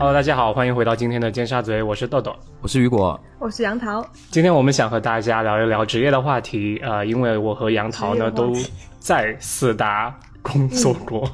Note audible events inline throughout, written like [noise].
Hello，大家好，欢迎回到今天的尖沙咀，我是豆豆，我是雨果，我是杨桃。今天我们想和大家聊一聊职业的话题，呃，因为我和杨桃呢都在四大工作过。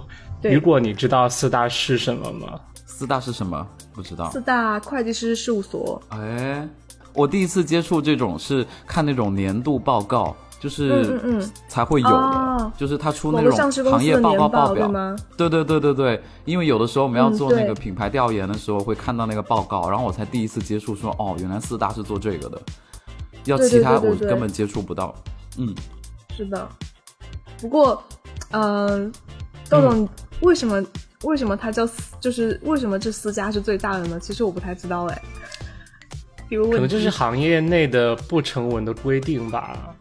雨果，你知道四大是什么吗？四大是什么？不知道。四大会计师事务所。哎，我第一次接触这种是看那种年度报告。就是才会有的，就是他出那种行业报告报表吗？对对对对对，因为有的时候我们要做那个品牌调研的时候，会看到那个报告，然后我才第一次接触，说哦，原来四大是做这个的，要其他我根本接触不到。嗯，是的。不过，嗯，豆豆，为什么为什么它叫就是为什么这四家是最大的呢？其实我不太知道哎。可能就是行业内的不成文的规定吧。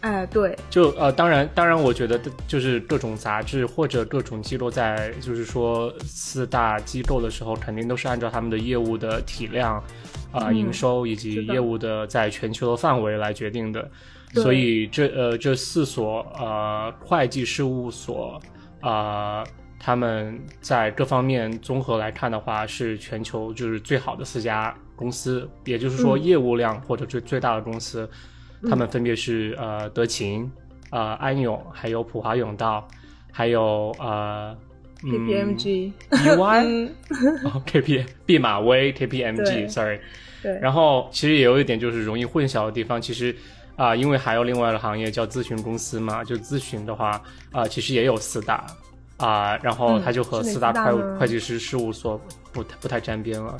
哎，对，就呃，当然，当然，我觉得就是各种杂志或者各种机构在，就是说四大机构的时候，肯定都是按照他们的业务的体量，啊，营收以及业务的在全球的范围来决定的。所以这呃这四所呃会计事务所啊，他们在各方面综合来看的话，是全球就是最好的四家公司，也就是说业务量或者最最大的公司。他们分别是呃德勤、呃安永，还有普华永道，还有呃 KPMG、EY、KP、毕马威、KPMG，sorry。对。然后其实也有一点就是容易混淆的地方，其实啊，因为还有另外的行业叫咨询公司嘛，就咨询的话啊，其实也有四大啊，然后它就和四大会会计师事务所不不太沾边了，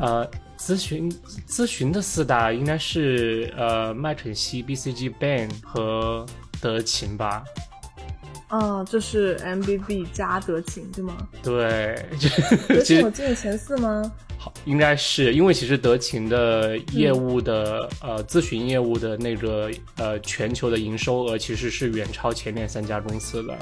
呃。咨询咨询的四大应该是呃麦肯锡、BCG、Bain 和德勤吧？嗯，就是 MBB 加德勤对吗？对，德勤有进入前四吗？好，应该是因为其实德勤的业务的呃咨询业务的那个呃全球的营收额其实是远超前面三家公司的。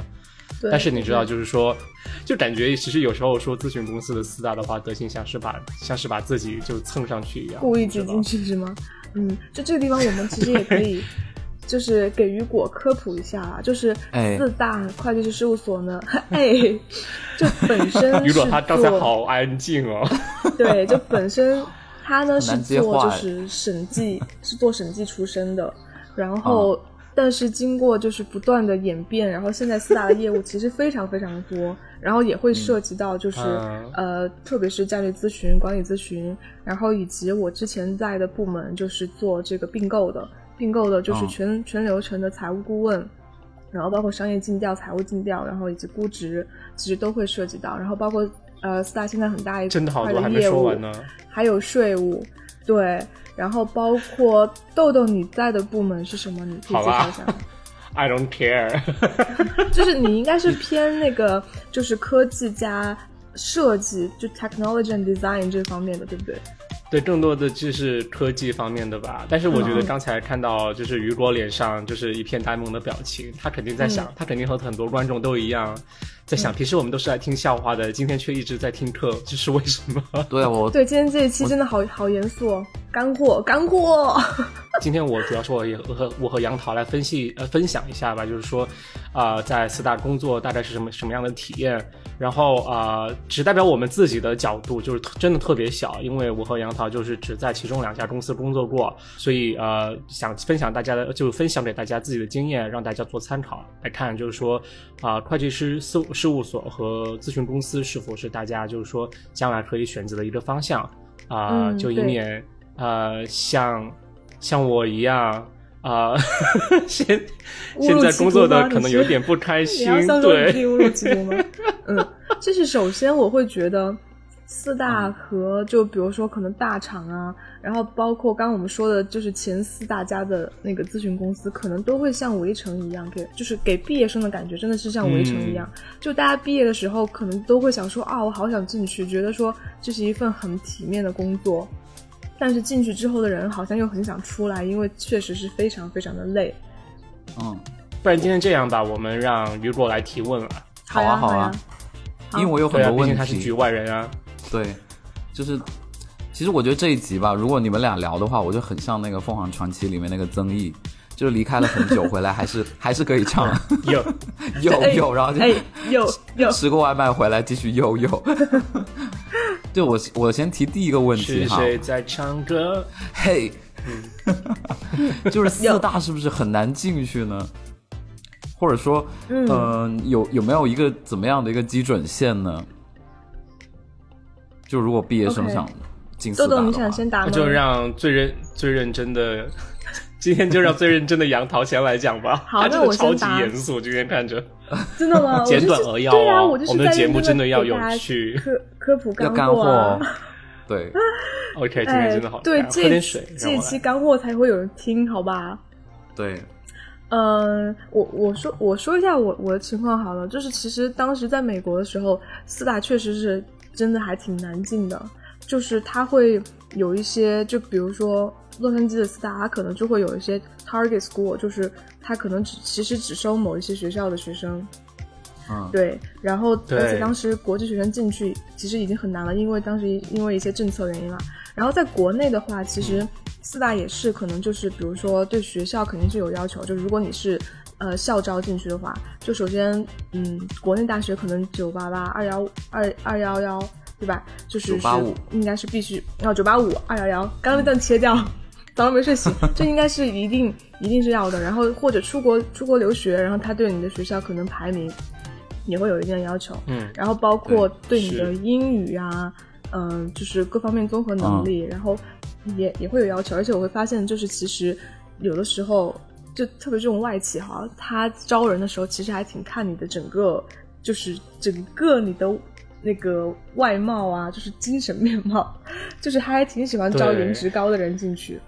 但是你知道，就是说，就感觉其实有时候说咨询公司的四大的话，德行像是把像是把自己就蹭上去一样，故意挤进去是吗？嗯，就这个地方我们其实也可以，[laughs] 就是给雨果科普一下啊，就是四大会计师事务所呢，哎，就本身 [laughs] 雨果他刚才好安静哦，[laughs] 对，就本身他呢是做就是审计，是做审计出身的，然后。但是经过就是不断的演变，然后现在四大的业务其实非常非常的多，然后也会涉及到就是呃，特别是战略咨询、管理咨询，然后以及我之前在的部门就是做这个并购的，并购的就是全全流程的财务顾问，然后包括商业尽调、财务尽调，然后以及估值，其实都会涉及到，然后包括呃四大现在很大一块的业务，还有税务，对。然后包括豆豆，你在的部门是什么？你可以介绍一下。[laughs] I don't care。[laughs] 就是你应该是偏那个，就是科技加设计，就 technology and design 这方面的，对不对？对，更多的就是科技方面的吧。但是我觉得刚才看到就是雨果脸上就是一片呆萌的表情，他肯定在想，他肯定和很多观众都一样。在想，平时我们都是来听笑话的，今天却一直在听课，[laughs] 这是为什么？[laughs] 对啊我对今天这一期真的好好严肃哦，干货干货。[laughs] 今天我主要是我也和我和杨桃来分析呃分享一下吧，就是说啊，在四大工作大概是什么什么样的体验，然后啊，只代表我们自己的角度，就是真的特别小，因为我和杨桃就是只在其中两家公司工作过，所以呃想分享大家的就分享给大家自己的经验，让大家做参考来看，就是说啊，会计师事事务所和咨询公司是否是大家就是说将来可以选择的一个方向啊？就以免呃像像我一样啊，[laughs] 现现在工作的可能有点不开 [laughs] 心，对？[laughs] 嗯，就是首先我会觉得。四大和就比如说可能大厂啊，然后包括刚刚我们说的，就是前四大家的那个咨询公司，可能都会像围城一样，给就是给毕业生的感觉，真的是像围城一样。就大家毕业的时候，可能都会想说啊，我好想进去，觉得说这是一份很体面的工作。但是进去之后的人，好像又很想出来，因为确实是非常非常的累。嗯，不然今天这样吧，我们让雨果来提问了。好啊，好啊，因为我有很多问题，他是局外人啊。对，就是，其实我觉得这一集吧，如果你们俩聊的话，我就很像那个《凤凰传奇》里面那个曾毅，就是离开了很久回来，还是还是可以唱，[laughs] 有有有，然后就有有 [laughs] 吃过外卖回来继续又有。[laughs] 对我，我先提第一个问题哈是哈。谁在唱歌？嘿，就是四大是不是很难进去呢？或者说，嗯、有有没有一个怎么样的一个基准线呢？就如果毕业生想进四豆豆，你想先答吗？就让最认最认真的，[laughs] 今天就让最认真的杨桃先来讲吧。好那我超级答严肃，今天看着真的吗？[laughs] 简短扼要对啊，哦我就是我们的节目真的要有趣科科普要干货对，[laughs] OK，今天哎真的好，对，喝这点水，让这。期干货才会有人听，好吧？对，嗯，我我说我说一下我我的情况好了，就是其实当时在美国的时候，四大确实是真的还挺难进的，就是它会有一些，就比如说洛杉矶的四大，它可能就会有一些 target school，就是它可能只其实只收某一些学校的学生，嗯，对，然后而且当时国际学生进去其实已经很难了，因为当时因为一些政策原因嘛。然后在国内的话，其实四大也是可能就是，比如说对学校肯定是有要求，就如果你是呃校招进去的话，就首先嗯，国内大学可能九八八、二幺二二幺幺，对吧？就是是985应该是必须要，九八五、二幺幺，刚刚那段切掉。早上没睡醒，[laughs] 这应该是一定一定是要的。然后或者出国出国留学，然后他对你的学校可能排名也会有一定的要求。嗯，然后包括对你的英语啊，嗯、就是各方面综合能力，然后也也会有要求。而且我会发现，就是其实有的时候，就特别这种外企哈，他招人的时候其实还挺看你的整个，就是整个你的。那个外貌啊，就是精神面貌，就是他还挺喜欢招颜值高的人进去。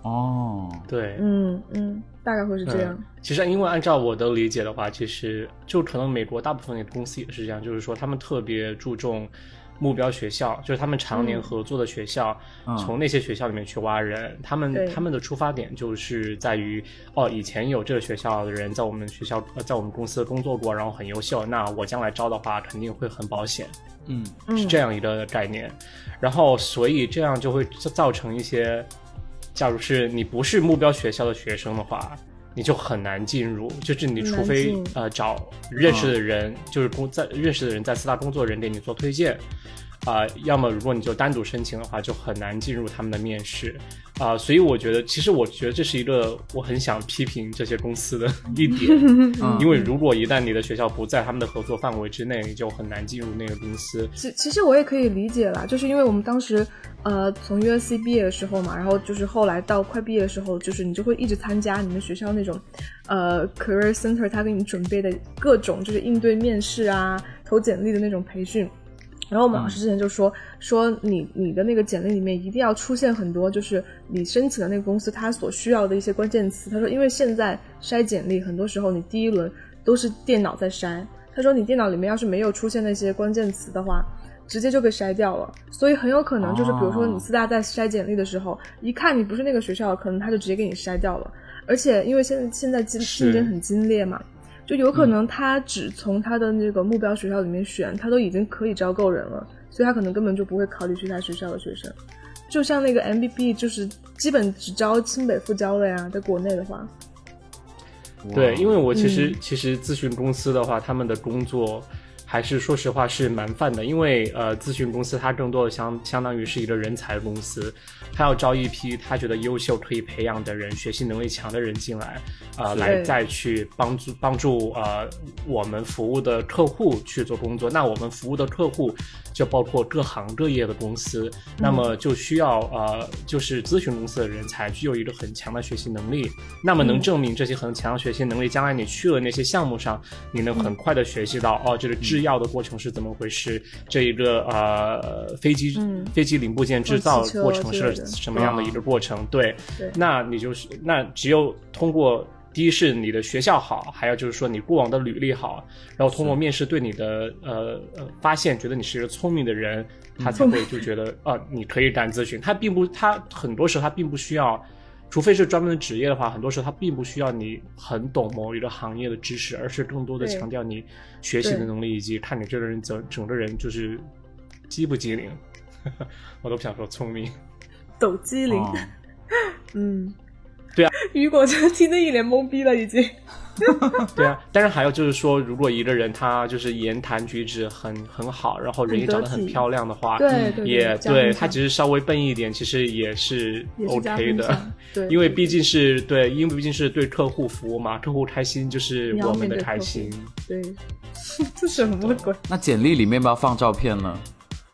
哦，对，嗯嗯，大概会是这样。嗯。其实，因为按照我的理解的话，其实就可能美国大部分的公司也是这样，就是说他们特别注重目标学校，就是他们常年嗯。合作的学校，嗯。从那些学校里面去挖人。他们他们的出发点就是在于，哦，以前有这个学校的人在我们学校呃在我们公司工作过，然后很优秀，那我将来招的话肯定会很保险。嗯，嗯，是这样一个概念，然后所以这样就会造造成一些，假如是你不是目标学校的学生的话，你就很难进入，就是你除非呃找认识的人，就是工在认识的人在四大工作人给你做推荐。啊、要么如果你就单独申请的话，就很难进入他们的面试啊、所以我觉得，其实我觉得这是一个我很想批评这些公司的 [laughs] 一点，嗯因为如果一旦你的学校不在他们的合作范围之内，你就很难进入那个公司。其其实我也可以理解啦，就是因为我们当时呃从 USC 毕业的时候嘛，然后就是后来到快毕业的时候，就是你就会一直参加你们学校那种呃 career center 他给你准备的各种就是应对面试啊、投简历的那种培训。然后我们老师之前就说、说你你的那个简历里面一定要出现很多就是你申请的那个公司它所需要的一些关键词。他说，因为现在筛简历很多时候你第一轮都是电脑在筛，他说你电脑里面要是没有出现那些关键词的话，直接就被筛掉了。所以很有可能就是比如说你四大在筛简历的时候，一看你不是那个学校，可能他就直接给你筛掉了。而且因为现在现在竞竞争很激烈嘛，就有可能他只从他的那个目标学校里面选，他都已经可以招够人了，所以他可能根本就不会考虑其他学校的学生。就像那个 MBB，就是基本只招清北复交的呀，在国内的话，对，因为我其实、嗯。其实咨询公司的话，他们的工作还是说实话是蛮泛的，因为呃，咨询公司它更多的相相当于是一个人才公司，它要招一批他觉得优秀可以培养的人，学习能力强的人进来，呃，来再去帮助帮助呃我们服务的客户去做工作。那我们服务的客户就包括各行各业的公司，那么就需要呃就是咨询公司的人才具有一个很强的学习能力，那么能嗯。证明这些很强的学习能力，将来你去了那些项目上，你能很快的学习到、哦，这个制药的过程是怎么回事，这一个呃飞机、嗯。飞机零部件制造过程是什么样的一个过程？对，对那你就是那只有通过。第一是你的学校好，还有就是说你过往的履历好，然后通过面试对你的呃呃发现，觉得你是一个聪明的人，他才会就觉得啊、你可以干咨询。他并不，他很多时候他并不需要，除非是专门的职业的话，很多时候他并不需要你很懂某一个行业的知识，而是更多的强调你学习的能力以及看你这个人整整个人就是机不机灵。[laughs] 我都不想说聪明，抖机灵，哦 [laughs] 嗯。对啊，雨果真听得一脸懵逼了，已经。[laughs] 对啊，但是还有就是说，如果一个人他就是言谈举止很很好，然后人也长得很漂亮的话，对，也对他只是稍微笨一点，其实也是 OK 的。对，因为毕竟是对，因为毕竟是对客户服务嘛，客户开心就是我们的开心。对，[laughs] 这什么鬼？那简历里面不要放照片呢？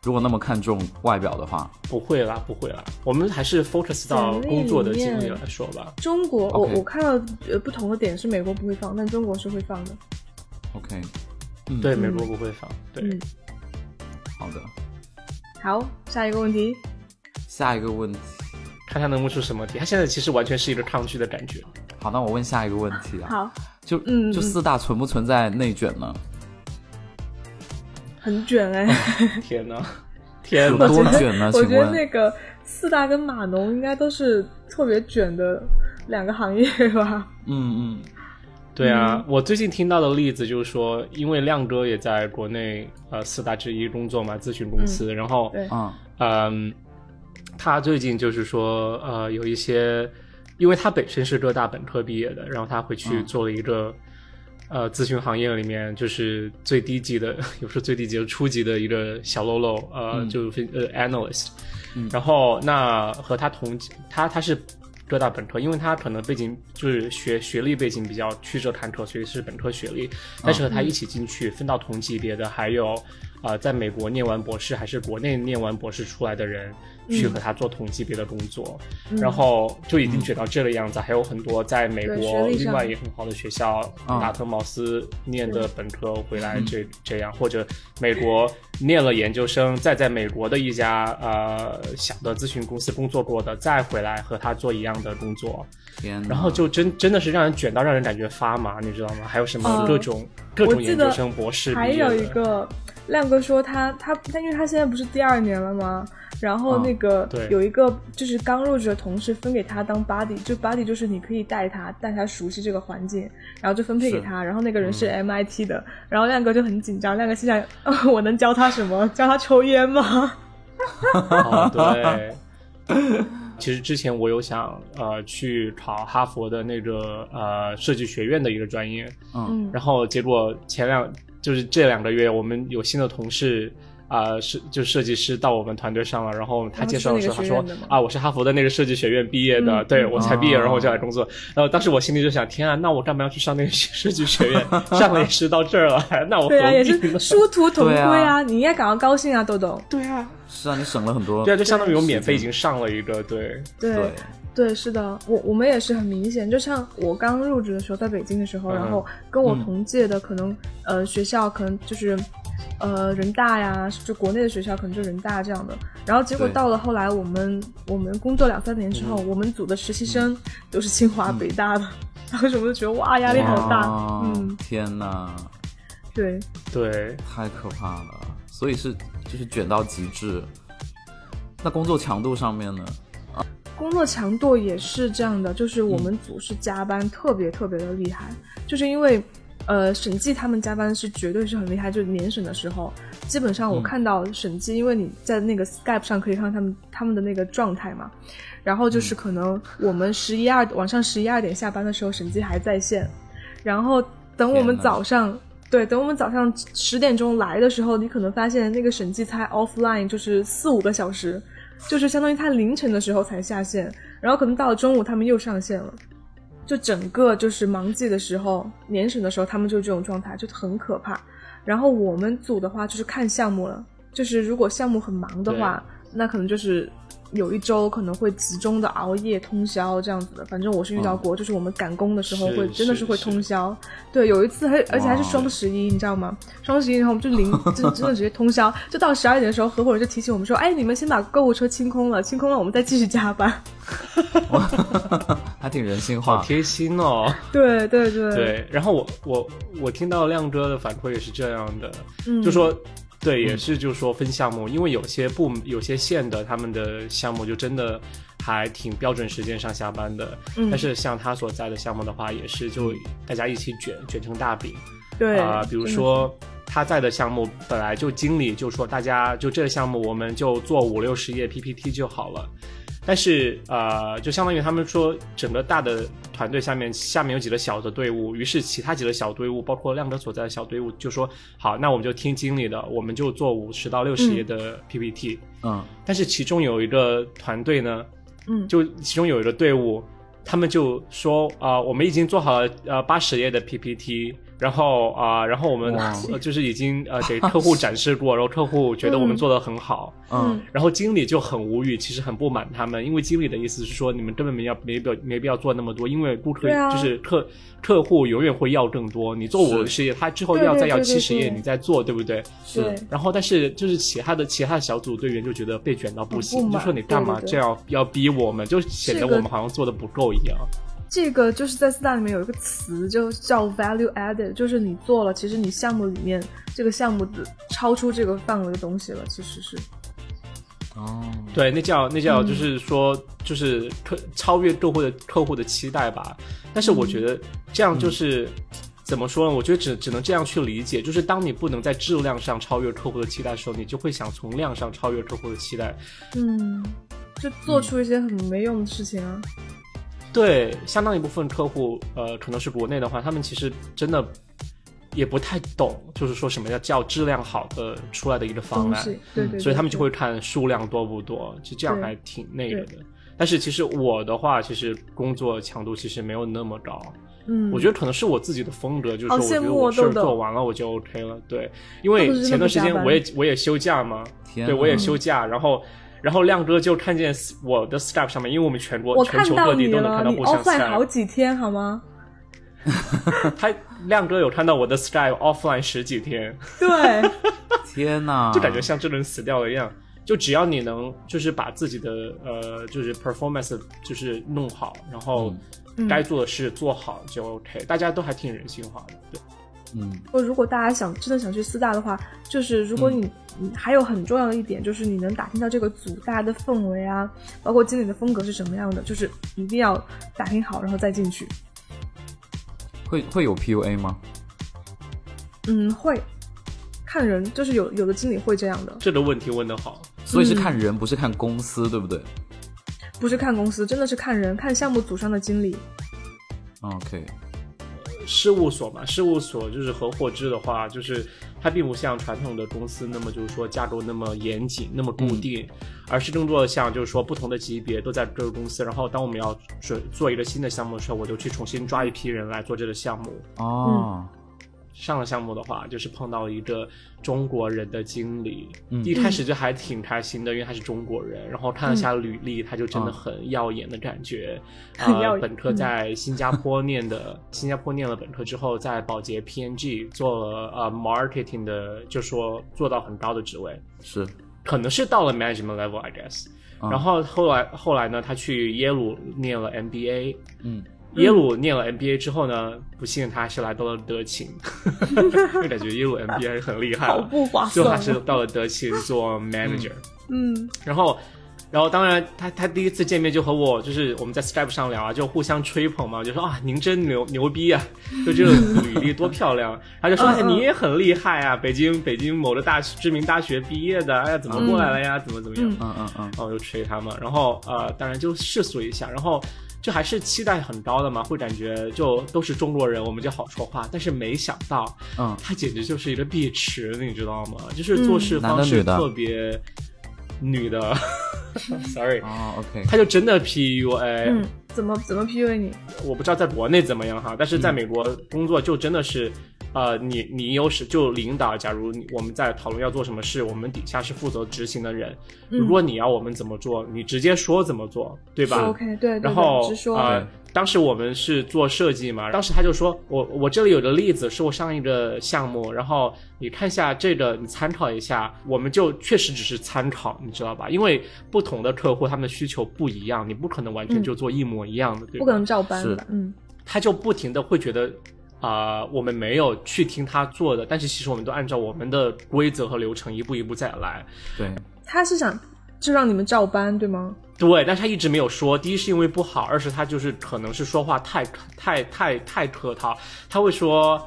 如果那么看重外表的话，不会啦，不会啦，我们还是 focus 到工作的经历来说吧。中国，我我看到呃不同的点是美国不会放，但中国是会放的。OK，对，美国不会放。对，好的。好，下一个问题。下一个问题，看他能问出什么题。他现在其实完全是一个抗拒的感觉。好，那我问下一个问题啊。好，就嗯，就四大存不存在内卷呢？很卷哎！天哪，天哪，[laughs] 多卷呢？我觉得那个四大跟码农应该都是特别卷的两个行业吧？嗯嗯，对啊，我最近听到的例子就是说，因为亮哥也在国内呃四大之一工作嘛，咨询公司，然后嗯嗯，他最近就是说呃有一些，因为他本身是浙大本科毕业的，然后他回去做了一个。呃，咨询行业里面就是最低级的，[laughs] 有时候最低级的、初级的一个小喽喽，呃，就是呃 analyst，然后那和他同他他是浙大本科，因为他可能背景就是学学历背景比较曲折坎坷，所以是本科学历，但是和他一起进去分到同级别的还有。啊，在美国念完博士还是国内念完博士出来的人，去和他做同级别的工作，然后就已经卷到这个样子。还有很多在美国另外也很好的学校，达特茅斯念的本科回来这这样，或者美国念了研究生，再在美国的一家呃小的咨询公司工作过的，再回来和他做一样的工作。天，然后就真真的是让人卷到让人感觉发麻，你知道吗？还有什么各种各种研究生、博士，还有一个。亮哥说他他他，因为他现在不是第二年了吗？然后那个有一个就是刚入职的同事分给他当 buddy，就 buddy 就是你可以带他带他熟悉这个环境，然后就分配给他。然后那个人是 MIT 的，然后亮哥就很紧张，亮哥心想：我能教他什么？教他抽烟吗？[laughs] 对，[laughs] 其实之前我有想呃去考哈佛的那个呃设计学院的一个专业，嗯，然后结果前两。就是这两个月，我们有新的同事啊，是就设计师到我们团队上了。然后他介绍的时候，他说啊，我是哈佛的那个设计学院毕业的，对我才毕业，然后我就来工作。然后当时我心里就想，天啊，那我干嘛要去上那个设计学院？上了也是到这儿了，那我对啊，也是殊途同归啊！你应该感到高兴啊，豆豆。对啊，是啊，你省了很多。对啊，就相当于我免费已经上了一个，对对对，是的，我我们也是很明显，就像我刚入职的时候，在北京的时候，然后跟我同届的可能呃学校可能就是，呃人大呀，就国内的学校可能就人大这样的，然后结果到了后来我们我们工作两三年之后，我们组的实习生都是清华北大的，当时我就觉得哇压力好大，嗯，天呐，对。对，太可怕了，所以是就是卷到极致，那工作强度上面呢？工作强度也是这样的，就是我们组是加班特别特别的厉害，就是因为，呃，审计他们加班是绝对是很厉害，就是年审的时候，基本上我看到审计，因为你在那个 Skype 上可以看到他们他们的那个状态嘛，然后就是可能我们十一二晚上十一二点下班的时候，审计还在线，然后等我们早上对等我们早上十点钟来的时候，你可能发现那个审计才 offline 就是四五个小时。就是相当于他凌晨的时候才下线，然后可能到了中午他们又上线了，就整个就是忙季的时候、年审的时候，他们就这种状态，就很可怕。然后我们组的话就是看项目了，就是如果项目很忙的话，那可能就是。有一周可能会集中的熬夜通宵这样子的，反正我是遇到过，就是我们赶工的时候会真的是会通宵。对，有一次还而且还是双十一，你知道吗？双十一然后我们就零真真的直接通宵，就到十二点的时候，合伙人就提醒我们说：“哎，你们先把购物车清空了，清空了我们再继续加班。” [laughs] 还挺人性化，好贴心哦。对对对对，然后我我我听到亮哥的反馈也是这样的，就说。对，也是，就是说分项目，因为有些部、有些县的他们的项目就真的还挺标准时间上下班的。嗯。但是像他所在的项目的话，也是就大家一起卷卷成大饼。对。啊，比如说他在的项目本来就经理就说大家就这个项目我们就做五六十页 PPT 就好了，但是呃，就相当于他们说整个大的团队下面下面有几个小的队伍，于是其他几个小队伍，包括亮哥所在的小队伍，就说好，那我们就听经理的，我们就做五十到六十页的 PPT。嗯，但是其中有一个团队呢，嗯，就其中有一个队伍，他们就说啊、我们已经做好了呃八十页的 PPT。然后啊、然后我们呃就是已经呃给客户展示过，然后客户觉得我们嗯做的很好，嗯。然后经理就很无语，其实很不满他们，因为经理的意思是说，你们根本没要没必要没必要做那么多，因为顾客、啊。就是客客户永远会要更多。你做五十页，他之后要再要七十页，你再做，对不对？是，然后但是就是其他的其他的小组队员就觉得被卷到不行，不就说你干嘛这样要逼我们，就显得我们好像做的不够一样。这个就是在四大里面有一个词，就叫 value added，就是你做了，其实你项目里面这个项目的超出这个范围的东西了，其实是。哦，对，那叫那叫嗯就是说，就是客超越客户的客户的期待吧。但是我觉得这样就是、怎么说呢？我觉得只只能这样去理解，就是当你不能在质量上超越客户的期待的时候，你就会想从量上超越客户的期待。嗯，就做出一些很没用的事情啊。对，相当一部分客户，呃，可能是国内的话，他们其实真的也不太懂，就是说什么叫叫质量好的出来的一个方案。对对对，所以他们就会看数量多不多，就这样还挺那个的。但是其实我的话，其实工作强度其实没有那么高，嗯，我觉得可能是我自己的风格，就是说我觉得我事儿做完了我就 OK 了。对，因为前段时间我也我也休假嘛，对我也休假，然后。然后亮哥就看见我的 Skype 上面，因为我们全国全球各地都能看到互相 offline 好 Skype，几天好吗？[laughs] 他亮哥有看到我的 Skype offline 十几天，对，[laughs] 天哪，就感觉像这人死掉了一样。就只要你能，就是把自己的呃，就是 performance 就是弄好，然后嗯该做的事做好就 OK。大家都还挺人性化的，对。嗯说如果大家想真的想去四大的话，就是如果你、你还有很重要的一点，就是你能打听到这个组大家的氛围啊，包括经理的风格是什么样的，就是一定要打听好，然后再进去。会会有 PUA 吗？嗯，会看人，就是有有的经理会这样的，这个问题问得好。所以是看人，不是看公司，对不对不是看公司，真的是看人，看项目组上的经理。？OK，事务所嘛，事务所就是合伙制的话，就是它并不像传统的公司那么就是说架构那么严谨、那么固定，而是更多的像就是说不同的级别都在这个公司。然后当我们要准做一个新的项目的时候，我就去重新抓一批人来做这个项目。哦，上了项目的话，就是碰到一个中国人的经理，嗯。一开始就还挺开心的，因为他是中国人，然后看了下履历，他就真的嗯很耀眼的感觉。[laughs] 呃，很耀眼本科在新加坡念的，新加坡念了本科之后，在宝洁 PNG 做了呃 marketing 的，就说做到很高的职位，是，可能是到了 management level，I guess。嗯然后后来后来呢，他去耶鲁念了 MBA，嗯，耶鲁念了 MBA 之后呢，不幸他还是来到了德勤，[laughs] 因为感觉耶鲁 MBA 还是很厉害好了，不划最后还、是到了德勤做 manager，、嗯，然后。然后当然他，他第一次见面就和我，就是我们在 Skype 上聊啊，就互相吹捧嘛，就说啊，您真牛牛逼啊，就这个履历多漂亮。他就说，哎，你也很厉害啊，北京北京某的大知名大学毕业的，哎呀，怎么过来了呀？怎么怎么样？嗯嗯嗯嗯，然后我就吹他嘛，然后呃，当然就世俗一下，然后就还是期待很高的嘛，会感觉就都是中国人，我们就好说话。但是没想到，嗯。他简直就是一个碧池，你知道吗？就是做事方式特别女的，[laughs] sorry，哦，OK，他就真的 PUA，、嗯，怎么怎么 PUA 你？我不知道在国内怎么样哈，但是在嗯美国工作就真的是，呃，你你有时就领导，假如我们在讨论要做什么事，我们底下是负责执行的人，嗯如果你要我们怎么做，你直接说怎么做，对吧？OK，对对然后对，直说。呃，当时我们是做设计嘛，当时他就说我我这里有个例子是我上一个项目，然后你看一下这个，你参考一下，我们就确实只是参考，你知道吧？因为不同的客户他们的需求不一样，你不可能完全嗯就做一模一样的，对吧？不可能照搬是的，嗯他就不停的会觉得。啊、我们没有去听他做的，但是其实我们都按照我们的规则和流程一步一步再来。对，他是想就让你们照搬，对吗？对，但是他一直没有说。第一是因为不好，二是他就是可能是说话太太太太客套，他会说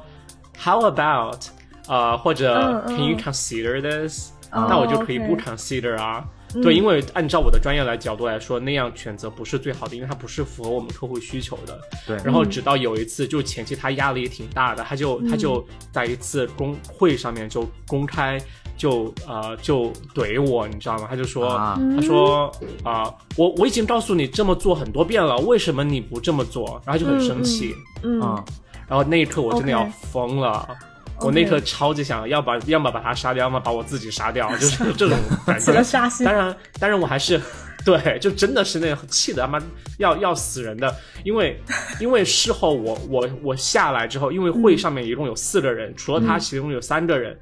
How about 呃或者 Can you consider this？、哦那我就可以不 consider 啊。对，因为按照我的专业来角度来说，那样选择不是最好的，因为它不是符合我们客户需求的。对，然后直到有一次，就前期他压力也挺大的，他就他就在一次公会上面就公开就呃就怼我，你知道吗？他就说他说啊，我我已经告诉你这么做很多遍了，为什么你不这么做？然后就很生气，嗯，然后那一刻我真的要疯了。我那刻超级想要把，要么把他杀掉，要么把我自己杀掉，就是这种 [laughs] 感觉。当然，当然我还是，对，就真的是那种气的他妈要要死人的。因为，因为事后我我我下来之后，因为会上面一共有四个人，除了他，其中有三个人，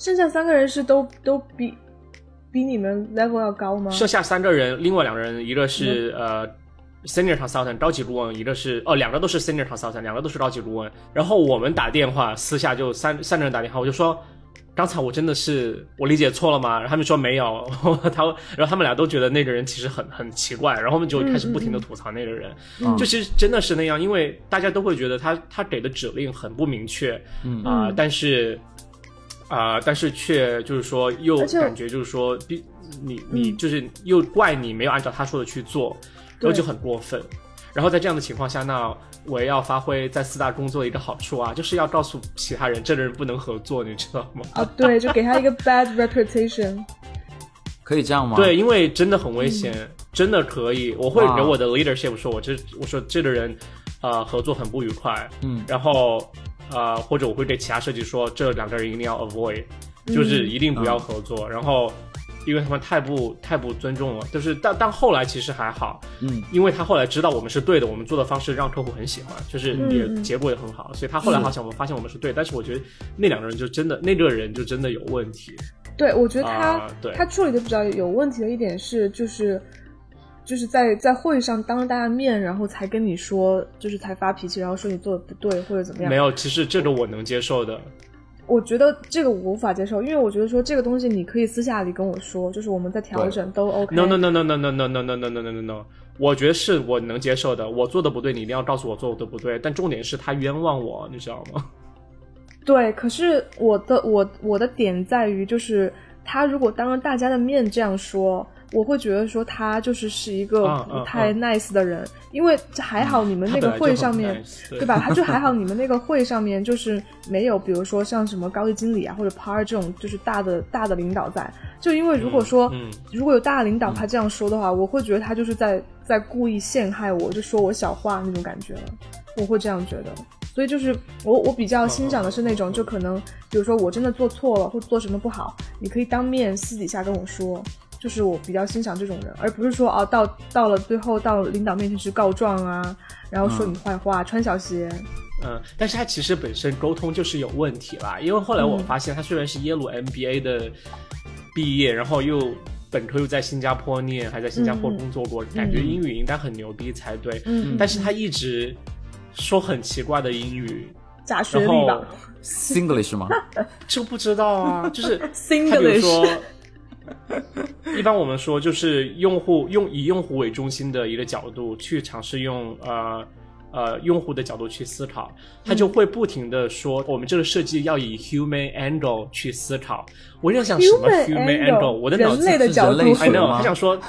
剩下三个人是都都比比你们 level 要高吗？剩下三个人，另外两个人，一个是呃。Senior consultant 高级顾问，一个是哦，两个都是 Senior consultant，两个都是高级顾问。然后我们打电话，私下就三三个人打电话，我就说，刚才我真的是我理解错了吗？然后他们说没有，他然后他们俩都觉得那个人其实很很奇怪，然后我们就开始不停的吐槽那个人，就其实真的是那样，因为大家都会觉得他他给的指令很不明确，啊，但是啊，但是却就是说又感觉就是说，你你就是又怪你没有按照他说的去做。然后就很过分，然后在这样的情况下，那我也要发挥在四大工作的一个好处啊，就是要告诉其他人，这个人不能合作，你知道吗？啊，对，就给他一个 bad reputation，可以这样吗？对，因为真的很危险，真的可以，我会给我的 leadership 说，我这我说这个人，呃，合作很不愉快，嗯，然后呃，或者我会对其他设计说，这两个人一定要 avoid，就是一定不要合作，然后。因为他们太不太不尊重了，就是但但后来其实还好，嗯，因为他后来知道我们是对的，我们做的方式让客户很喜欢，就是也结果也很好，所以他后来好像我们发现我们是对，但是我觉得那两个人就真的那个人就真的有问题。对，我觉得他他处理的比较有问题的一点是，就是就是在在会议上当着大家面，然后才跟你说，就是才发脾气，然后说你做的不对或者怎么样。没有，其实这个我能接受的。我觉得这个我无法接受，因为我觉得说这个东西你可以私下里跟我说，就是我们在调整都 OK。No no no no no no no no no no no no no，我觉得是我能接受的。我做的不对，你一定要告诉我做的不对。但重点是他冤枉我，你知道吗？对，可是我的我我的点在于，就是他如果当着大家的面这样说。我会觉得说他就是是一个不太 nice 的人，因为还好你们那个会上面，对吧？他就还好你们那个会上面就是没有，比如说像什么高级经理啊或者 par 这种就是大的大的领导在。就因为如果说如果有大领导他这样说的话，我会觉得他就是在在故意陷害我，就说我小话那种感觉了。我会这样觉得，所以就是我我比较欣赏的是那种，就可能比如说我真的做错了或做什么不好，你可以当面私底下跟我说。就是我比较欣赏这种人，而不是说啊，到到了最后到领导面前去告状啊，然后说你坏话，穿小鞋。嗯，但是他其实本身沟通就是有问题啦，因为后来我发现他虽然是耶鲁 MBA 的毕业，然后又本科又在新加坡念，还在新加坡工作过，感觉英语应该很牛逼才对。嗯，但是他一直说很奇怪的英语，假学历吧？Singlish 吗？[laughs] 就不知道啊，就是 [laughs] Singlish。[laughs] 一般我们说，就是用户用以用户为中心的一个角度去尝试用呃呃用户的角度去思考，他就会不停的说，我们这个设计要以 human angle 去思考。我在想什么 human angle？我的脑子是人类的角度。I know，他想说。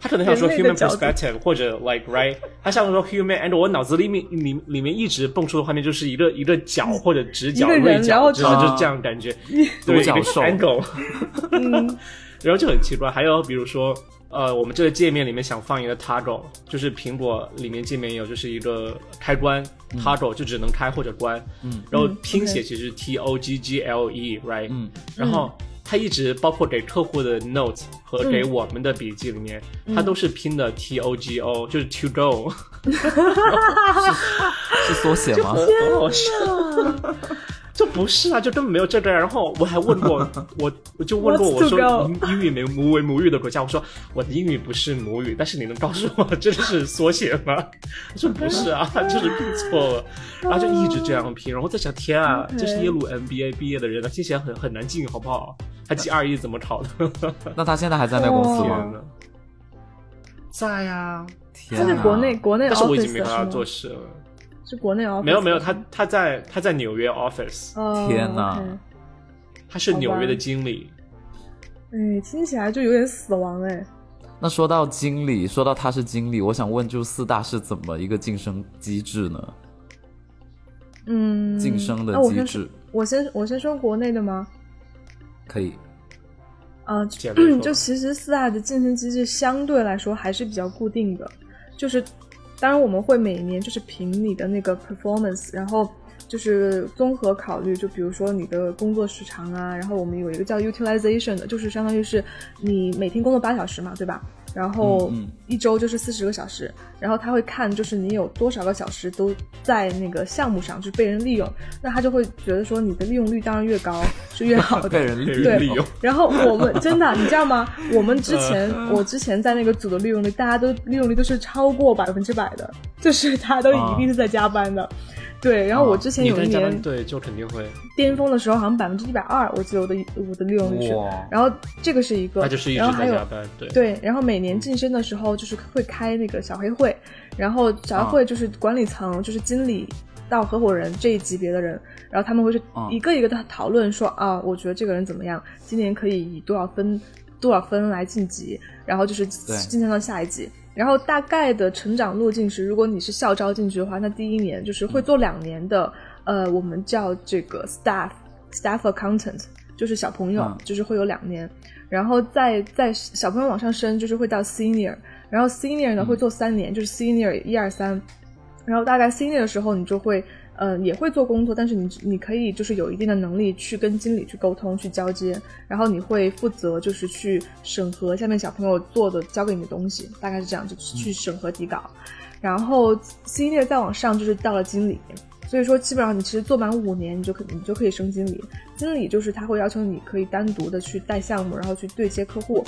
他可能想说 human perspective 或者 like right，他想说 human and 我脑子里面里里面一直蹦出的画面就是一个一个角或者直角锐角，就是就这样感觉，[laughs] 独角兽。angle，[laughs] [laughs] 然后就很奇怪。还有比如说，呃，我们这个界面里面想放一个 toggle，就是苹果里面界面有就是一个开关 toggle，就只能开或者关，嗯，然后拼写其实 t o g g l e right，嗯，然后。他一直包括给客户的 notes 和给我们的笔记里面，他都是拼的 T O G O，就是 to go，[laughs] 是缩写吗？[laughs] [laughs] 这不是啊，就根本没有这个。然后我还问过 [laughs] 我，我就问过我说英语没母为母语的国家，我说我的英语不是母语，但是你能告诉我这是缩写吗？他说 [laughs] 不是啊，[laughs] 就是拼错了。然后就一直这样拼，然后在想天啊，这是耶鲁 MBA 毕业的人，那听起来很很难进，好不好？他 G 二 E 怎么考的？那他现在还在那公司吗？在呀，他在国内国内，但是我已经没办法做事了。是国内 office？没有没有，他他在他在纽约 office。天哪，他是纽约的经理。哎，听起来就有点死亡哎。那说到经理，说到他是经理，我想问，就四大是怎么一个晋升机制呢？嗯，晋升的机制。我先我先说国内的吗？可以。呃，就其实四大的晋升机制相对来说还是比较固定的，就是当然我们会每年就是凭你的那个 performance，然后就是综合考虑，就比如说你的工作时长啊，然后我们有一个叫 utilization 的，就是相当于是你每天工作八小时嘛，对吧？然后一周就是四十个小时，然后他会看就是你有多少个小时都在那个项目上，就是被人利用，那他就会觉得说你的利用率当然越高是越好的。[laughs] 被人利用。然后我们真的，你知道吗？我们之前我之前在那个组的利用率，大家都利用率都是超过百分之百的，就是大家都一定是在加班的。对，然后我之前有一年，对，就肯定会巅峰的时候，好像百分之一百二，我记得我的我的利用率是。然后这个是一个，那就是一直在加班，对。对，然后每年晋升的时候，就是会开那个小黑会，然后小黑会就是管理层，就是经理到合伙人这一级别的人，然后他们会去一个一个的讨论说啊，我觉得这个人怎么样，今年可以以多少分多少分来晋级，然后就是晋升到下一级。然后大概的成长路径是，如果你是校招进去的话，那第一年就是会做两年的，呃，我们叫这个 staff staff accountant，就是小朋友，就是会有两年，然后再再小朋友往上升，就是会到 senior，然后 senior 呢会做三年，就是 senior 一二三，然后大概 senior 的时候你就会。嗯，也会做工作，但是你你可以就是有一定的能力去跟经理去沟通、去交接，然后你会负责就是去审核下面小朋友做的交给你的东西，大概是这样，就去审核底稿。然后 senior 再往上就是到了经理，所以说基本上你其实做满五年，你就可你就可以升经理。经理就是他会要求你可以单独的去带项目，然后去对接客户。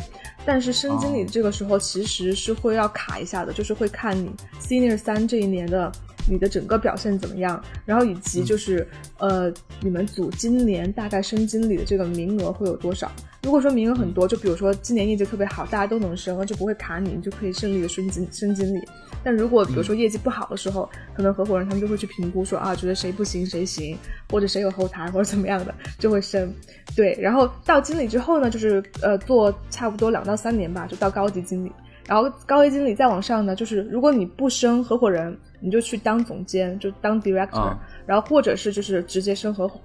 但是升经理这个时候其实是会要卡一下的，就是会看你 senior 三这一年的。你的整个表现怎么样？然后以及就是，呃，你们组今年大概升经理的这个名额会有多少？如果说名额很多，就比如说今年业绩特别好，大家都能升，就不会卡你，你就可以顺利的升经升经理。但如果比如说业绩不好的时候，可能合伙人他们就会去评估说啊，觉得谁不行谁行，或者谁有后台或者怎么样的，就会升。对，然后到经理之后呢，就是呃做差不多两到三年吧，就到高级经理。然后高级经理再往上呢，就是如果你不升合伙人。你就去当总监，就当 director，然后或者是就是直接升合伙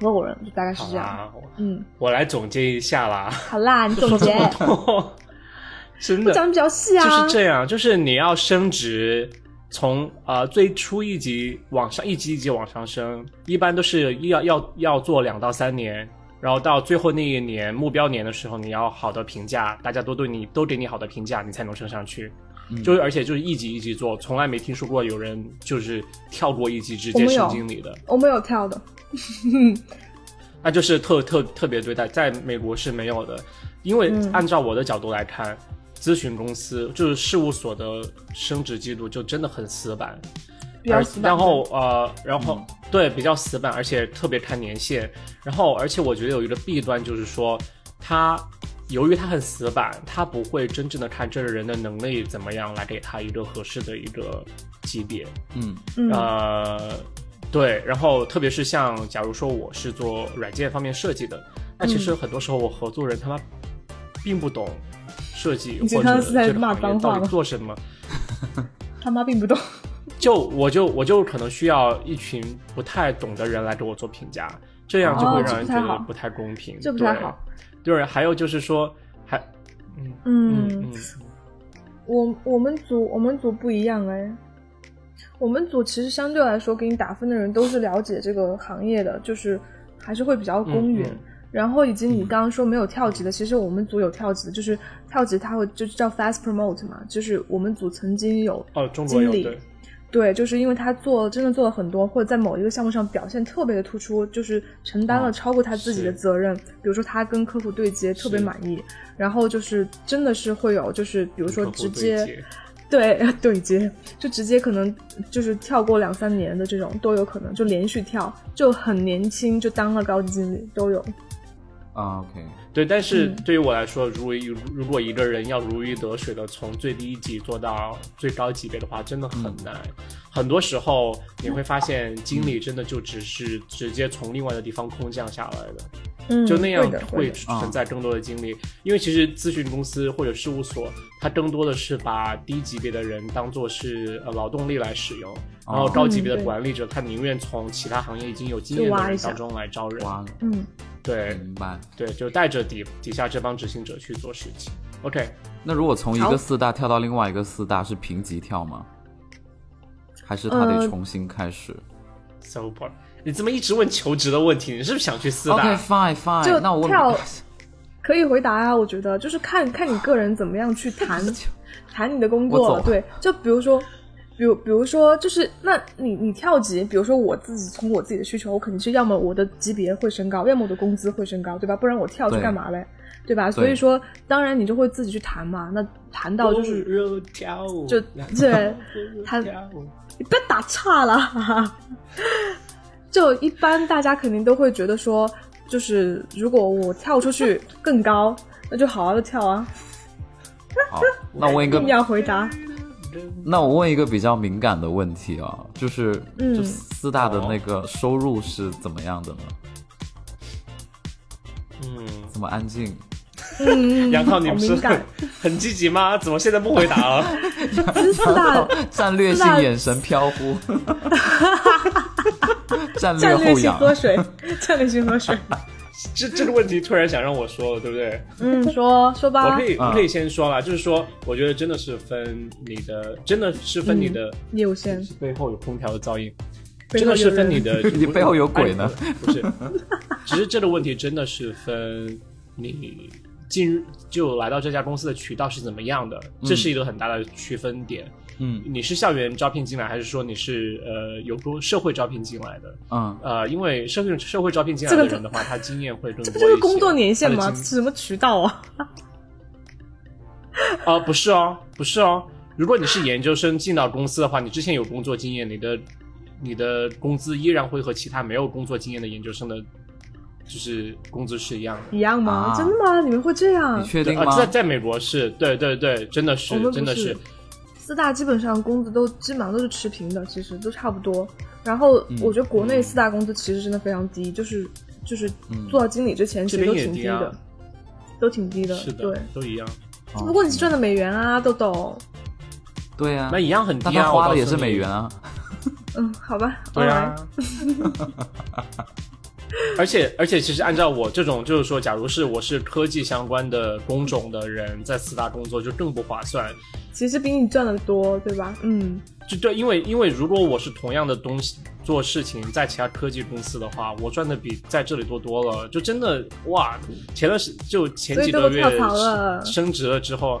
合伙人，就大概是这样。嗯，我来总结一下啦。好啦，你总结。[laughs] 真的讲的比较细啊。就是这样，就是你要升职，从呃最初一级往上，一级一级往上升，一般都是要要要做两到三年，然后到最后那一年目标年的时候，你要好的评价，大家都对你都给你好的评价，你才能升上去。就是而且就是一级一级做，从来没听说过有人就是跳过一级直接升经理的。我没有跳的，[laughs] 那就是特特特别对待，在美国是没有的。因为按照我的角度来看，咨询公司就是事务所的升职记录就真的很死板，比死板。然后呃，然后对比较死板，而且特别看年限。然后而且我觉得有一个弊端就是说他。由于他很死板，他不会真正的看这个人的能力怎么样来给他一个合适的一个级别。嗯，呃，对。然后特别是像假如说我是做软件方面设计的，那其实很多时候我合作人他妈并不懂设计或者这个行业到底做什么，[laughs] 他妈并不懂。[laughs] 就我就我就可能需要一群不太懂的人来给我做评价，这样就会让人觉得不太公平，这不太好。对，还有就是说，还，嗯嗯，我我们组我们组不一样哎，我们组其实相对来说给你打分的人都是了解这个行业的，就是还是会比较公允。然后以及你刚刚说没有跳级的，其实我们组有跳级的，就是跳级他会就是叫 fast promote 嘛，就是我们组曾经有哦，中国有对，就是因为他做真的做了很多，或者在某一个项目上表现特别的突出，就是承担了超过他自己的责任。比如说他跟客户对接特别满意，然后就是真的是会有，就是比如说直接对 [laughs] 对接，就直接可能就是跳过两三年的这种都有可能，就连续跳，就很年轻就当了高级经理都有。啊，OK。对，但是对于我来说，如如如果一个人要如鱼得水的从最低级做到最高级别的话，真的很难。很多时候你会发现，经理真的就只是直接从另外的地方空降下来的。就那样会存在更多的精力。因为其实咨询公司或者事务所，它更多的是把低级别的人当做是呃劳动力来使用，然后高级别的管理者，他宁愿从其他行业已经有经验的人当中来招人。嗯，对，明白。对，就带着底底下这帮执行者去做事情。OK，那如果从一个四大跳到另外一个四大，是平级跳吗？还是他得重新开始？So bored。你这么一直问求职的问题，你是不是想去四大？OK fine fine，就那我跳 [laughs] 可以回答啊。我觉得就是看看你个人怎么样去 [laughs] 谈谈你的工作。对，就比如说，比如比如说，就是那你你跳级，比如说我自己从我自己的需求，我肯定是要么我的级别会升高，要么我的工资会升高，对吧？不然我跳去干嘛嘞？对吧？所以说，当然你就会自己去谈嘛。那谈到就是就对，谈你别打岔了。[laughs] 就一般大家肯定都会觉得说，就是如果我跳出去更高，那就好好的跳啊。好，那我问一个，[laughs] 要回答。那我问一个比较敏感的问题啊，就是，就四大的那个收入是怎么样的呢？嗯，怎么安静？嗯，杨涛，你不是很很积极吗？怎么现在不回答了？四大 [laughs] 战略性眼神飘忽。[laughs] 战略性喝水，战略性喝水。这这个问题突然想让我说了，对不对？[laughs] 嗯，说说吧。我可以，我可以先说了，就是说，我觉得真的是分你的，真的是分你的业务线。背后有空调的噪音，真的是分你的。[laughs] 你背后有鬼呢？不是，[laughs] 只是这个问题真的是分你进就来到这家公司的渠道是怎么样的，这是一个很大的区分点。嗯，你是校园招聘进来，还是说你是呃有过社会招聘进来的？嗯，呃，因为社会社会招聘进来的人的话，他经验会更多这不就是工作年限吗？什么渠道啊？啊，不是哦，不是哦。如果你是研究生进到公司的话，你之前有工作经验，你的你的工资依然会和其他没有工作经验的研究生的，就是工资是一样的。一样吗？真的吗？你们会这样？你确定吗？在在美国是对对对，真的是真的是。四大基本上工资都基本上都是持平的，其实都差不多。然后我觉得国内四大工资其实真的非常低，就是就是做到经理之前其实都挺低的，都挺低的。是的，对，都一样。不过你是赚的美元啊，豆豆。对呀，那一样很低啊，花的也是美元啊。嗯，好吧。对啊。[laughs] 而且而且，其实按照我这种，就是说，假如是我是科技相关的工种的人，在四大工作就更不划算。其实比你赚的多，对吧？嗯，就对，因为因为如果我是同样的东西做事情，在其他科技公司的话，我赚的比在这里多多了。就真的哇，前段时就前几个月升职了之后。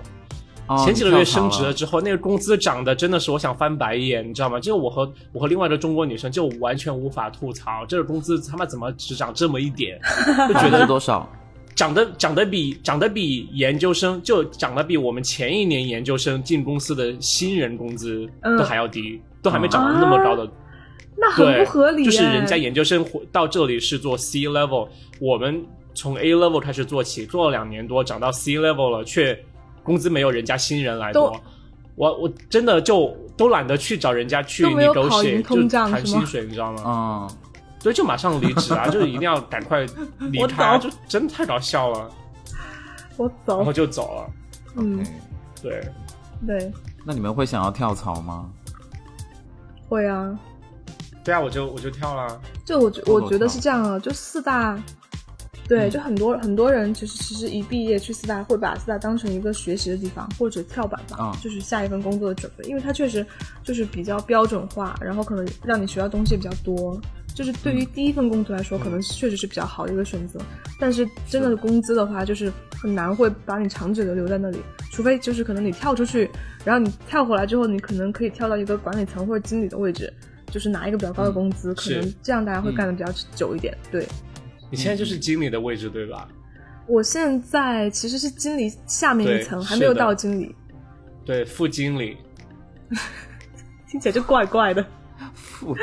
前几个月升职了之后，那个工资涨的真的是我想翻白眼，你知道吗？就我和我和另外一个中国女生就完全无法吐槽，这个工资他妈怎么只涨这么一点？[laughs] 就觉得多少？涨得涨得比涨得比研究生就涨得比我们前一年研究生进公司的新人工资都还要低，都还没涨到那么高的。那很不合理。就是人家研究生到这里是做 C level，我们从 A level 开始做起，做了两年多，涨到 C level 了，却。工资没有人家新人来多，我我真的就都懒得去找人家去你狗血就谈薪水，你知道吗？嗯，所以就马上离职啊，[laughs] 就是一定要赶快离开，就真的太搞笑了。我走，然后就走了。嗯，对对。那你们会想要跳槽吗？会啊。对啊，我就我就跳了。就我觉我觉得是这样啊，就四大。对，就很多很多人其实其实一毕业去四大，会把四大当成一个学习的地方或者跳板吧，就是下一份工作的准备，因为它确实就是比较标准化，然后可能让你学到东西比较多，就是对于第一份工作来说，可能确实是比较好的一个选择。但是真的工资的话，就是很难会把你长久的留在那里，除非就是可能你跳出去，然后你跳回来之后，你可能可以跳到一个管理层或者经理的位置，就是拿一个比较高的工资，可能这样大家会干的比较久一点。对。你现在就是经理的位置对吧？我现在其实是经理下面一层，还没有到经理。对，副经理。[laughs] 听起来就怪怪的。副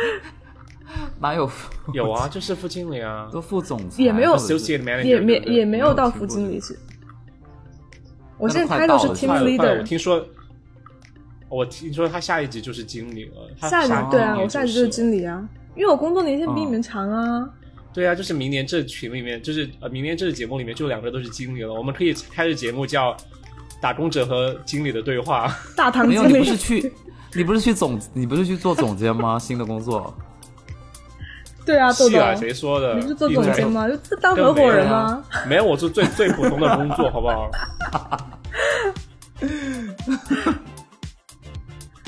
哪有副？有啊，就是副经理啊，[laughs] 都副总裁也没有，也没也没有到副经理是。我现在 title 是 team leader。我听说，我听说他下一级就是经理了。下一级对啊，我下一级就是经理啊，因为我工作年限比你们长啊。对啊，就是明年这群里面，就是呃，明年这个节目里面就两个都是经理了，我们可以开个节目叫《打工者和经理的对话 [laughs]》。大堂没有，经理你不是去，你不是去总，你不是去做总监吗？[laughs] 新的工作，对啊，豆豆是啊，，谁说的？你不是做总监吗？就当合伙人吗？没有，我是最最普通的工作，好不好？[laughs]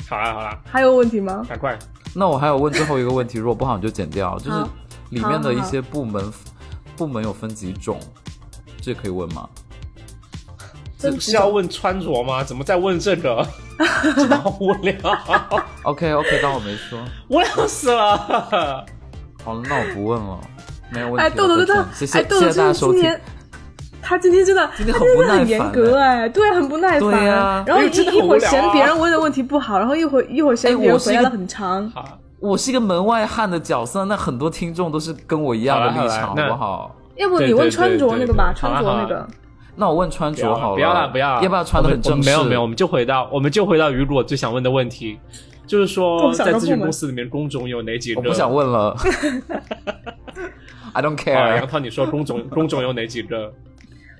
好啦好啦，还有问题吗？赶快。那我还有问最后一个问题，如果不好你就剪掉，就是好里面的一些部门，部门有分几种，这可以问吗？这是要问穿着吗？怎么在问这个？真的好无聊，OK OK，当我没说。无聊死了。好了，那我不问了，没有问题了。哎，豆豆豆豆，谢谢哎，豆豆谢谢大家收听真的今年。他今天真的，今天他很不耐烦真的很严格哎，对，很不耐烦。对呀然后一会儿嫌别人问的问题不好，然后一会儿一会儿嫌别人回答的很长。好，我是一个门外汉的角色，那很多听众都是跟我一样的立场，好不好？要不你问穿着那个吧，穿着那个。那我问穿着好了，不要了，不要了，要不要穿的很正式？没有没有，我们就回到我们就回到雨果最想问的问题，就是说 [laughs] 在咨询公司里面工种有哪几个？我不想问了。[laughs] I don't care。杨涛，你说工种 [laughs] 工种有哪几个？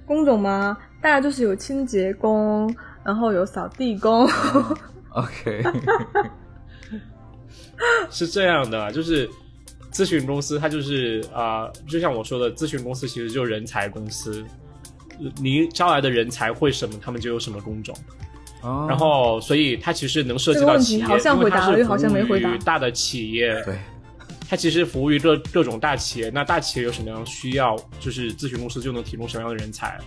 工种吗？大概就是有清洁工，然后有扫地工。OK，[laughs] 是这样的，就是咨询公司，它就是啊、呃就像我说的，咨询公司其实就是人才公司。你招来的人才会什么，他们就有什么工种。然然后，所以它其实能涉及到企业，好像因为它是回答了又好像没服务回答于大的企业，对，它其实服务于各各种大企业。那大企业有什么样的需要，就是咨询公司就能提供什么样的人才，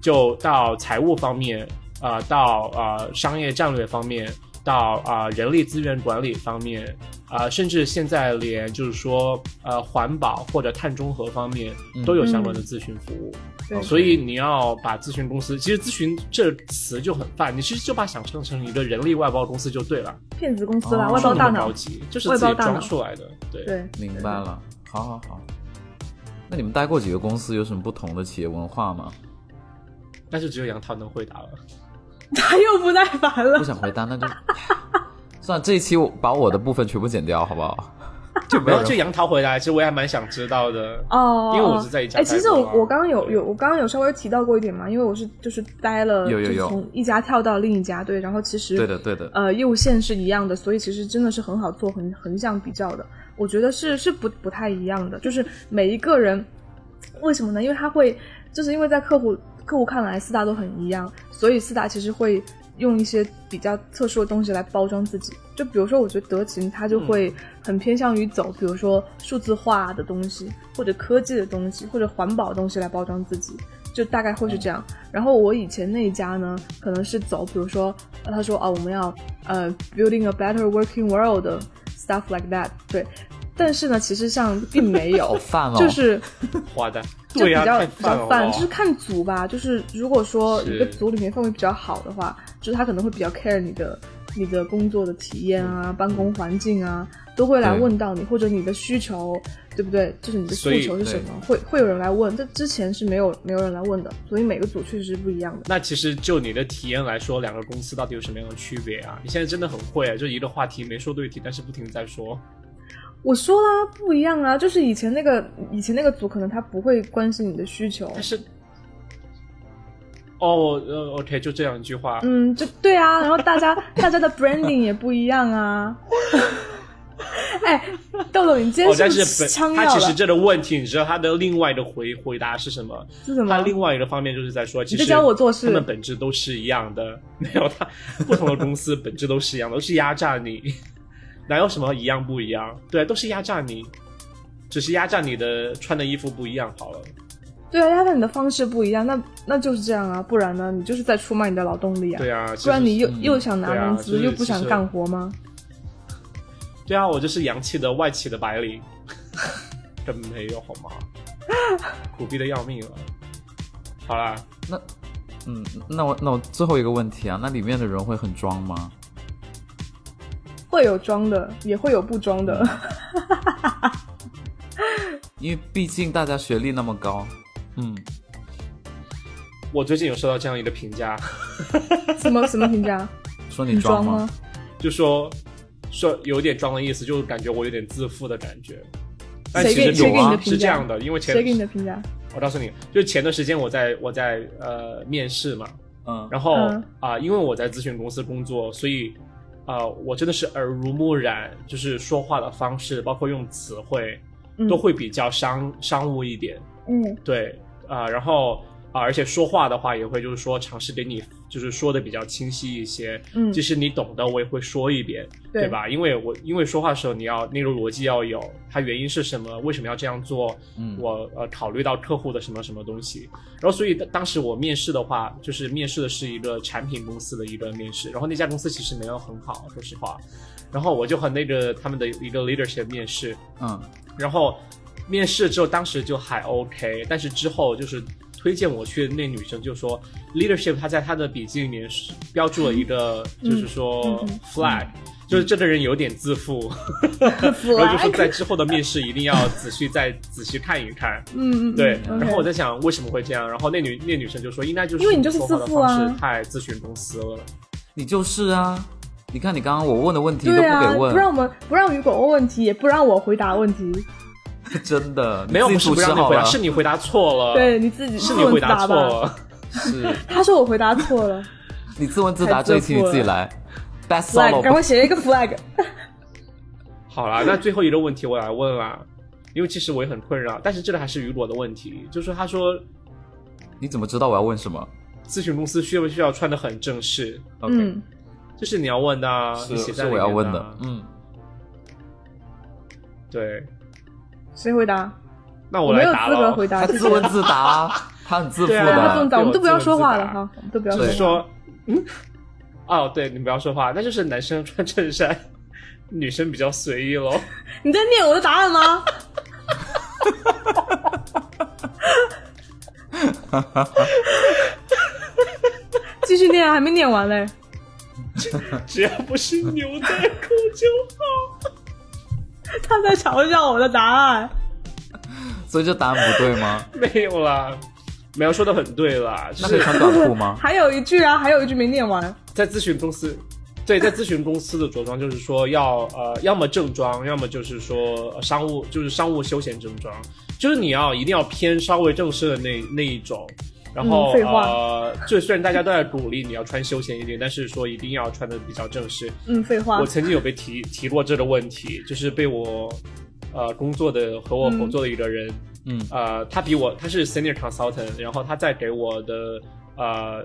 就到财务方面，啊、到呃商业战略方面，到啊、人力资源管理方面，啊、甚至现在连就是说呃环保或者碳中和方面嗯都有相关的咨询服务。对所以你要把咨询公司，其实咨询这词就很泛，你其实就把想象成一个人力外包公司就对了，骗子公司啦，外包大脑。高级，就是自己装出来的。对，对，明白了。好好好。那你们待过几个公司？有什么不同的企业文化吗？那就只有杨涛能回答了。[laughs] 他又不耐烦了不。想回答，那就算了。这一期我把我的部分全部剪掉，好不好？[laughs] 就没没有，就杨桃回来，其实我也还蛮想知道的。哦，因为我是在一家哎，其实我我刚刚有有我刚刚有稍微提到过一点嘛，因为我是就是待了，有有有就从一家跳到另一家，对，然后其实对的对的。呃业务线是一样的，所以其实真的是很好做横横向比较的。我觉得是是不不太一样的，就是每一个人为什么呢？因为他会就是因为在客户客户看来四大都很一样，所以四大其实会用一些比较特殊的东西来包装自己。就比如说，我觉得德勤它就会很偏向于走，比如说数字化的东西，或者科技的东西，或者环保的东西来包装自己。就大概会是这样。然后我以前那一家呢，可能是走，比如说，呃他说啊，我们要呃 building a better working world stuff like that，对。但是呢，其实上并没有，泛哦，就是 [laughs] 花的，就、比较太比较泛，就是看组吧。就是如果说一个组里面氛围比较好的话，就是他可能会比较 care 你的你的工作的体验啊、办公环境啊，都会来问到你，或者你的需求，对不对？就是你的诉求是什么，会会有人来问。这之前是没有没有人来问的，所以每个组确实是不一样的。那其实就你的体验来说，两个公司到底有什么样的区别啊？你现在真的很会啊，就一个话题没说对题，但是不停地在说。我说啦，不一样啊，就是以前那个以前那个组可能他不会关心你的需求，但是，哦，呃，OK，就这样一句话。嗯，就对啊，然后大家 [laughs] 大家的 branding 也不一样啊。[laughs] 哎，豆豆，你今天是不是本枪要了？他其实这个问题，你知道他的另外的回回答是什么？是什么他？另外一个方面就是在说，其实在教我做事他们本质都是一样的，没有他不同的公司本质都是一样的，都是压榨你，哪有什么一样不一样？对，都是压榨你，只是压榨你的穿的衣服不一样好了。对啊，压榨你的方式不一样，那那就是这样啊，不然呢，你就是在出卖你的劳动力啊。对啊，不然你又、嗯又想拿工资，就是又不想干活吗？对啊，我就是洋气的外企的白领，[laughs] 真没有好吗？[laughs] 苦逼的要命了。好啦，那嗯，那我那我最后一个问题啊，那里面的人会很装吗？会有装的，也会有不装的。[laughs] 因为毕竟大家学历那么高，嗯，我最近有收到这样一个评价，什么 [laughs] 什么评价？说你装吗？就说说有点装的意思，就是感觉我有点自负的感觉。但谁其实有啊给谁给你的，评是这样的，因为前谁给你的评价？我告诉你，就前段时间我在我在呃面试嘛，嗯，然后嗯啊、因为我在咨询公司工作，所以啊、我真的是耳濡目染，就是说话的方式，包括用词汇，嗯都会比较商商务一点。嗯对啊、然后啊、而且说话的话也会就是说尝试给你就是说的比较清晰一些，嗯即使你懂的我也会说一遍，对对吧？因为我因为说话的时候你要那个逻辑要有，它原因是什么，为什么要这样做，嗯我呃考虑到客户的什么什么东西，然后所以当当时我面试的话，就是面试的是一个产品公司的一个面试，然后那家公司其实没有很好，说实话，然后我就和那个他们的一个 leadership 面试，嗯。然后面试之后，当时就还 OK，但是之后就是推荐我去的那女生就说，leadership 她在她的笔记里面标注了一个，就是说嗯嗯 flag，、就是这个人有点自负，嗯然后就说在之后的面试一定要仔细再仔细看一看。嗯嗯，对，嗯然后我在想为什么会这样，然后那女那女生就说，应该就是因为你就是自负啊。太咨询公司了。你就是啊，你看你刚刚我问的问题都不给问，不让我们不让雨果问问题，也不让我回答问题，[laughs] 真的没有，不让你回答，[laughs] 是你回答错了，对，你自己是自问你回答错自答吧。[laughs] 了。是他说我回答错了你自问自答这一题你自己来，Best，flag，solo 赶快写一个 flag。好啦，那最后一个问题我来问啦，因为其实我也很困扰，但是这个还是雨果的问题，就是他说你怎么知道我要问什么咨询公司需不需要穿的很正式？？OK，、嗯，这是你要问的、啊，你写是是我要问的，嗯，对，谁回答？那我没有来答了。资格回答。他自问自答，[laughs] 他很自负对啊对他不的能，答，我们都不要说话了哈，我们都不要就是说话。说，嗯，哦，对你不要说话，那就是男生穿衬衫，[laughs] 女生比较随意喽。[laughs] 你在念我的答案吗？继续念啊，还没念完嘞。只要不是牛仔裤就好。[laughs] 他在嘲笑我的答案。所以这答案不对吗？[laughs] 没有啦，没有说的很对啦，就是那可以穿短裤吗？[laughs] 还有一句啊，还有一句没念完。在咨询公司，对，在咨询公司的着装就是说要呃，要么正装，要么就是说呃商务，就是商务休闲正装，就是你要一定要偏稍微正式的那那一种。然后、嗯废话呃，就虽然大家都在鼓励你要穿休闲一点，但是说一定要穿的比较正式。嗯，废话我。曾经有被提提过这个问题，就是被我呃工作的和我合作的一个人，嗯呃，他比我他是 senior consultant，然后他在给我的呃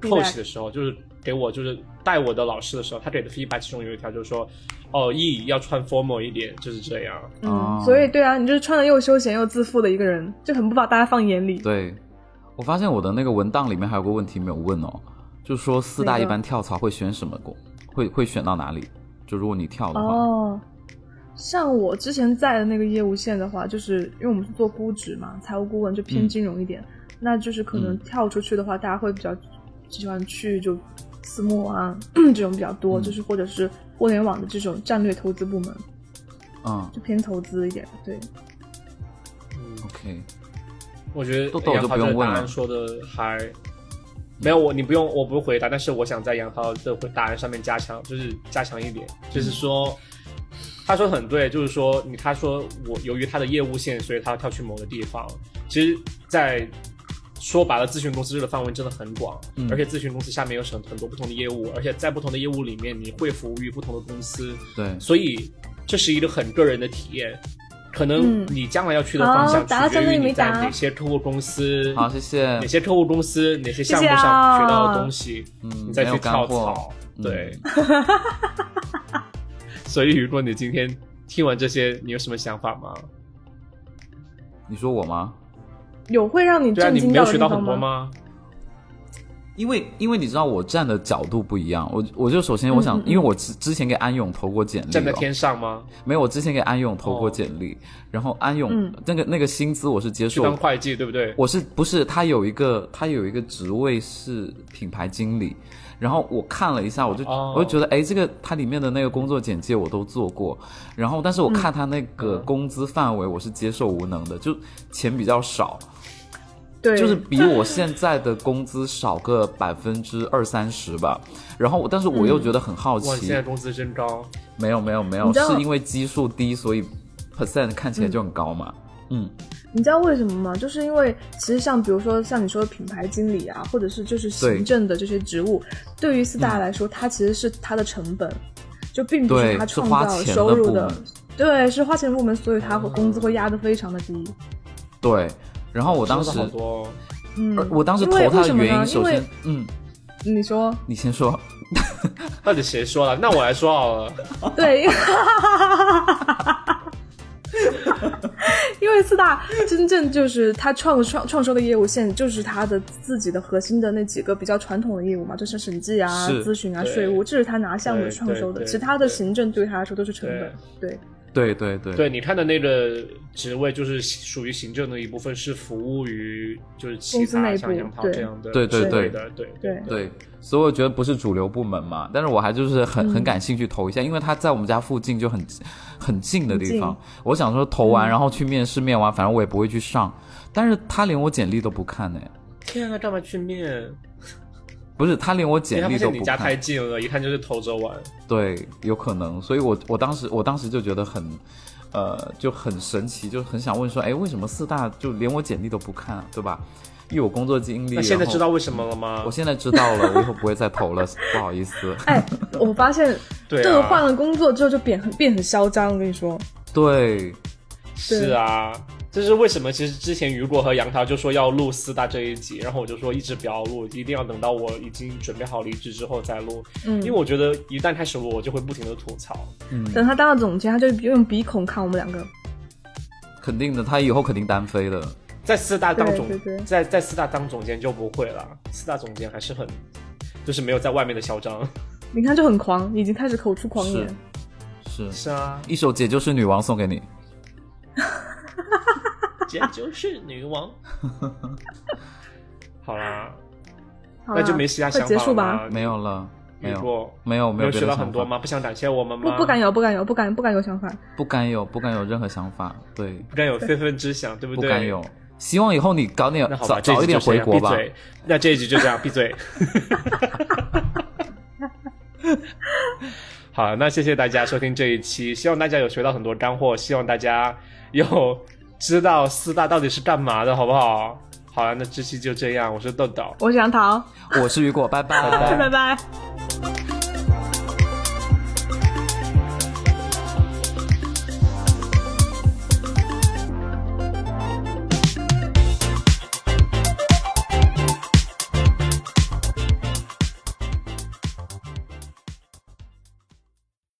coach 的时候，就是给我就是带我的老师的时候，他给的 feedback 其中有一条就是说，哦，E 要穿 formal 一点，就是这样。嗯，哦所以对啊，你就是穿的又休闲又自负的一个人，就很不把大家放眼里。对，我发现我的那个文档里面还有个问题没有问哦，就是说四大一般跳槽会选什么工，会会选到哪里？就如果你跳的话，哦，像我之前在的那个业务线的话，就是因为我们是做估值嘛，财务顾问就偏嗯。金融一点，那就是可能嗯。跳出去的话，大家会比较喜欢去就私募啊 [clears throat] 这种比较多，嗯。就是或者是互联网的这种战略投资部门，嗯。就偏投资一点。对，嗯，，OK，我觉得豆豆就杨涛这个不用问了答案说的还没有我，你不用，我不回答，但是我想在杨涛的答案上面加强，就是加强一点，就是说。他说得很对，就是说你他说我由于他的业务线，所以他要跳去某个地方。其实，在说白了，咨询公司这个范围真的很广，嗯而且咨询公司下面有很很多不同的业务，而且在不同的业务里面，你会服务于不同的公司，对，所以这是一个很个人的体验。可能嗯你将来要去的方向取决于你在哪些客户公司，好，谢谢哪。些客户公司、哪些项目上啊学到的东西，嗯你再没有去跳干货槽。嗯对。[laughs] 所以，如果你今天听完这些，你有什么想法吗？你说我吗？有会让你对啊，你震惊没有学到的地方很多吗？因为因为你知道我站的角度不一样，我我就首先我想，嗯嗯嗯。因为我之之前给安永投过简历、哦，站在天上吗？没有，我之前给安永投过哦简历，然后安永、嗯。那个那个薪资我是接受当会计，对不对？我是不是他有一个他有一个职位是品牌经理，然后我看了一下，我就、哦。我就觉得，哎，这个它里面的那个工作简介我都做过，然后但是我看他那个嗯。工资范围，我是接受无能的，就钱比较少，对，就是比我现在的工资少个百分之二三十吧。然后，但是我又觉得很好奇，你奇，现在工资真高，没有没有没有，是因为基数低，所以 percent 看起来就很高嘛。嗯，你知道为什么吗？就是因为其实像比如说像你说的品牌经理啊，或者是就是行政的这些职务，对于四大来说，它其实是它的成本，就并不是它创造收入的。对，是花钱入门，所以它工资会压得非常的低。对，然后我当时，嗯，我当时投他的原因，首先，嗯，你说，你先说，到底谁说了？那我来说好了。[laughs] 对。因为四大真正就是他创创创收的业务线，就是他的自己的核心的那几个比较传统的业务嘛，就是审计啊、咨询啊、税务，这是他拿项目创收的，其他的行政对他来说都是成本。对。对对对，对。对你看的那个职位就是属于行政的一部分，是服务于就是其他像杨涛这样的，对对对。对对。对，所以我觉得不是主流部门嘛，但是我还就是很很感兴趣投一下，因为他在我们家附近就很很近的地方，我想说投完然后去面试，面完反正我也不会去上，但是他连我简历都不看呢，天啊，干嘛去面？不是他连我简历都不看，你家太近了，一看就是偷着玩。对，有可能，所以我我当时我当时就觉得很，呃，就很神奇，就很想问说，哎，为什么四大就连我简历都不看，对吧？因为我工作经历。那现在知道为什么了吗？我现在知道了，我以后不会再投了，[laughs] 不好意思。哎，我发现，对，换了工作之后就变很变很嚣张，我跟你说。对，是啊。这是为什么？其实之前雨果和杨桃就说要录四大这一集，然后我就说一直不要录，一定要等到我已经准备好离职之后再录。嗯，因为我觉得一旦开始录，我就会不停的吐槽。嗯，等他当了总监，他就用鼻孔看我们两个。肯定的，他以后肯定单飞的。在四大当总，在在四大当总监就不会了。四大总监还是很，就是没有在外面的嚣张。你看就很狂，已经开始口出狂言。是是啊，一首《姐就是女王》送给你。[laughs] 姐就是女王。[laughs] 好啦，那就没其他想法了。没有了，没有，没有，没有学到很多吗？不想感谢我们吗？不，不敢有，不敢有，不敢，不敢有想法。不敢有，不敢有任何想法。对，不敢有非分之想，对不对？不敢有。希望以后你早点早早一点回国吧。那这一局就这样，闭嘴。好，那谢谢大家收听这一期，希望大家有学到很多干货，希望大家有。知道四大到底是干嘛的，好不好？好了，那这期就这样。我是豆豆，我是杨桃，我是雨果，拜拜，拜拜。[laughs]